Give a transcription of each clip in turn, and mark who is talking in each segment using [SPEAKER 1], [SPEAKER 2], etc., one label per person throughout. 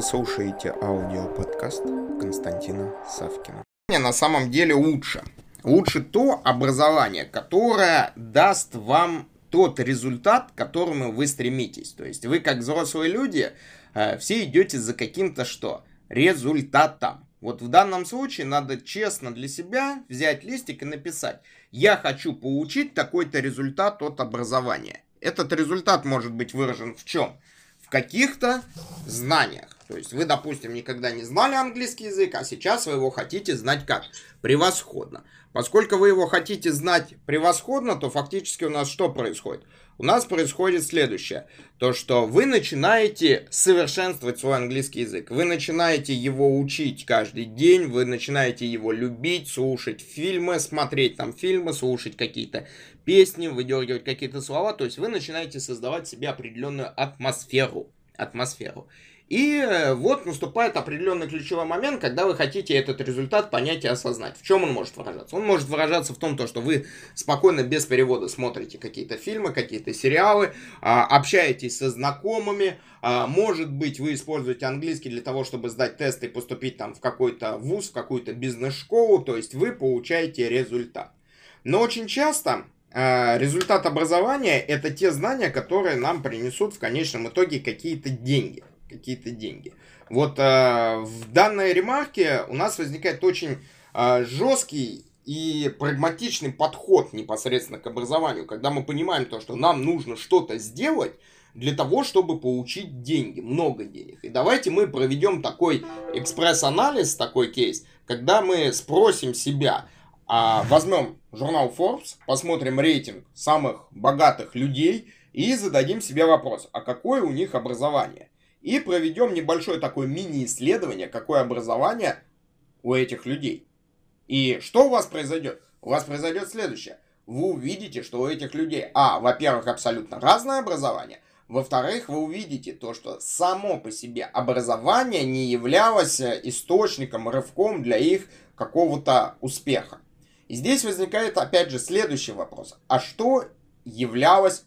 [SPEAKER 1] Вы слушаете аудиоподкаст Константина Савкина. На самом деле лучше. Лучше то образование, которое даст вам тот результат, к которому вы стремитесь. То есть вы, как взрослые люди, э, все идете за каким-то что? Результатом. Вот в данном случае надо честно для себя взять листик и написать, я хочу получить такой-то результат от образования. Этот результат может быть выражен в чем? В каких-то знаниях. То есть вы, допустим, никогда не знали английский язык, а сейчас вы его хотите знать как? Превосходно. Поскольку вы его хотите знать превосходно, то фактически у нас что происходит? У нас происходит следующее. То, что вы начинаете совершенствовать свой английский язык. Вы начинаете его учить каждый день, вы начинаете его любить, слушать фильмы, смотреть там фильмы, слушать какие-то песни, выдергивать какие-то слова. То есть вы начинаете создавать себе определенную атмосферу. Атмосферу. И э, вот наступает определенный ключевой момент, когда вы хотите этот результат понять и осознать. В чем он может выражаться? Он может выражаться в том, то, что вы спокойно, без перевода смотрите какие-то фильмы, какие-то сериалы, а, общаетесь со знакомыми, а, может быть, вы используете английский для того, чтобы сдать тест и поступить там в какой-то вуз, в какую-то бизнес-школу, то есть вы получаете результат. Но очень часто а, результат образования это те знания, которые нам принесут в конечном итоге какие-то деньги какие-то деньги. Вот э, в данной ремарке у нас возникает очень э, жесткий и прагматичный подход непосредственно к образованию, когда мы понимаем то, что нам нужно что-то сделать для того, чтобы получить деньги, много денег. И давайте мы проведем такой экспресс-анализ, такой кейс, когда мы спросим себя, а, возьмем журнал Forbes, посмотрим рейтинг самых богатых людей и зададим себе вопрос, а какое у них образование? И проведем небольшое такое мини-исследование, какое образование у этих людей. И что у вас произойдет? У вас произойдет следующее. Вы увидите, что у этих людей, а, во-первых, абсолютно разное образование, во-вторых, вы увидите то, что само по себе образование не являлось источником, рывком для их какого-то успеха. И здесь возникает опять же следующий вопрос. А что являлось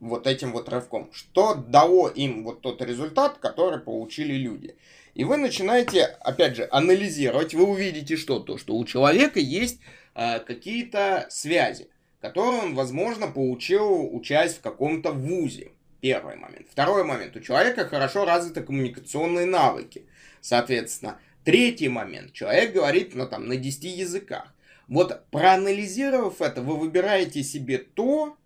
[SPEAKER 1] вот этим вот рывком. Что дало им вот тот результат, который получили люди. И вы начинаете, опять же, анализировать, вы увидите что? То, что у человека есть э, какие-то связи, которые он, возможно, получил, учась в каком-то вузе. Первый момент. Второй момент. У человека хорошо развиты коммуникационные навыки. Соответственно, третий момент. Человек говорит ну, там, на 10 языках. Вот проанализировав это, вы выбираете себе то,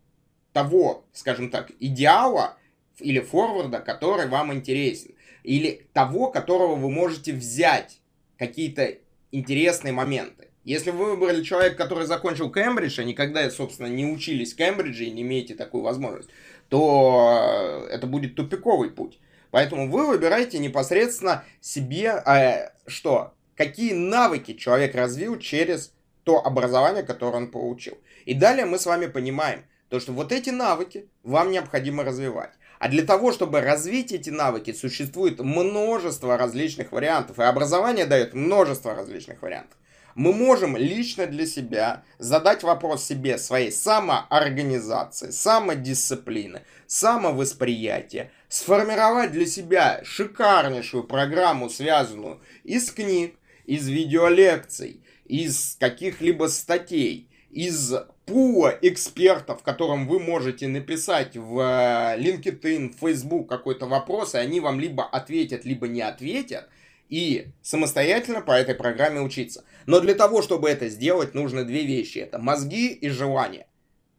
[SPEAKER 1] того, скажем так, идеала или форварда, который вам интересен. Или того, которого вы можете взять какие-то интересные моменты. Если вы выбрали человека, который закончил Кембридж, а никогда, собственно, не учились в Кембридже и не имеете такую возможность, то это будет тупиковый путь. Поэтому вы выбираете непосредственно себе, э, что, какие навыки человек развил через то образование, которое он получил. И далее мы с вами понимаем, то, что вот эти навыки вам необходимо развивать. А для того, чтобы развить эти навыки, существует множество различных вариантов. И образование дает множество различных вариантов. Мы можем лично для себя задать вопрос себе своей самоорганизации, самодисциплины, самовосприятия, сформировать для себя шикарнейшую программу, связанную из книг, из видеолекций, из каких-либо статей, из пула экспертов, которым вы можете написать в э, LinkedIn, Facebook какой-то вопрос, и они вам либо ответят, либо не ответят, и самостоятельно по этой программе учиться. Но для того, чтобы это сделать, нужны две вещи. Это мозги и желание.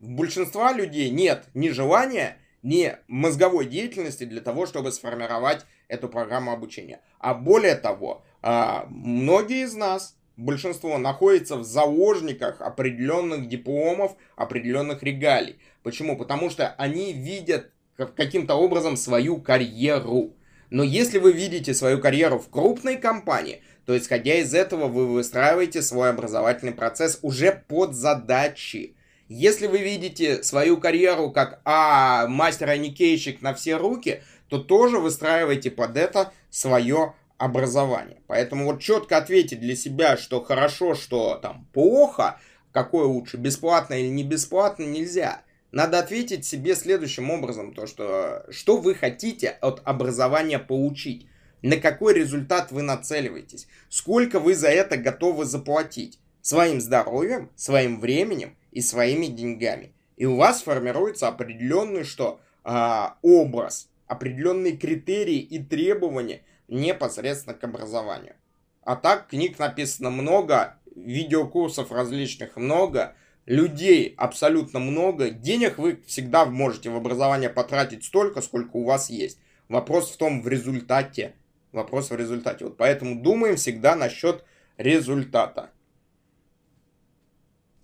[SPEAKER 1] У большинства людей нет ни желания, ни мозговой деятельности для того, чтобы сформировать эту программу обучения. А более того, а, многие из нас большинство находится в заложниках определенных дипломов, определенных регалий. Почему? Потому что они видят каким-то образом свою карьеру. Но если вы видите свою карьеру в крупной компании, то исходя из этого вы выстраиваете свой образовательный процесс уже под задачи. Если вы видите свою карьеру как а, мастер аникейщик на все руки, то тоже выстраивайте под это свое образования. Поэтому вот четко ответить для себя, что хорошо, что там плохо, какое лучше, бесплатно или не бесплатно, нельзя. Надо ответить себе следующим образом, то что, что вы хотите от образования получить, На какой результат вы нацеливаетесь? Сколько вы за это готовы заплатить? Своим здоровьем, своим временем и своими деньгами. И у вас формируется определенный что? А, образ, определенные критерии и требования непосредственно к образованию. А так книг написано много, видеокурсов различных много, людей абсолютно много, денег вы всегда можете в образование потратить столько, сколько у вас есть. Вопрос в том, в результате. Вопрос в результате. Вот поэтому думаем всегда насчет результата.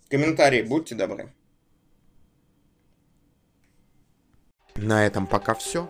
[SPEAKER 1] Комментарии будьте добры.
[SPEAKER 2] На этом пока все.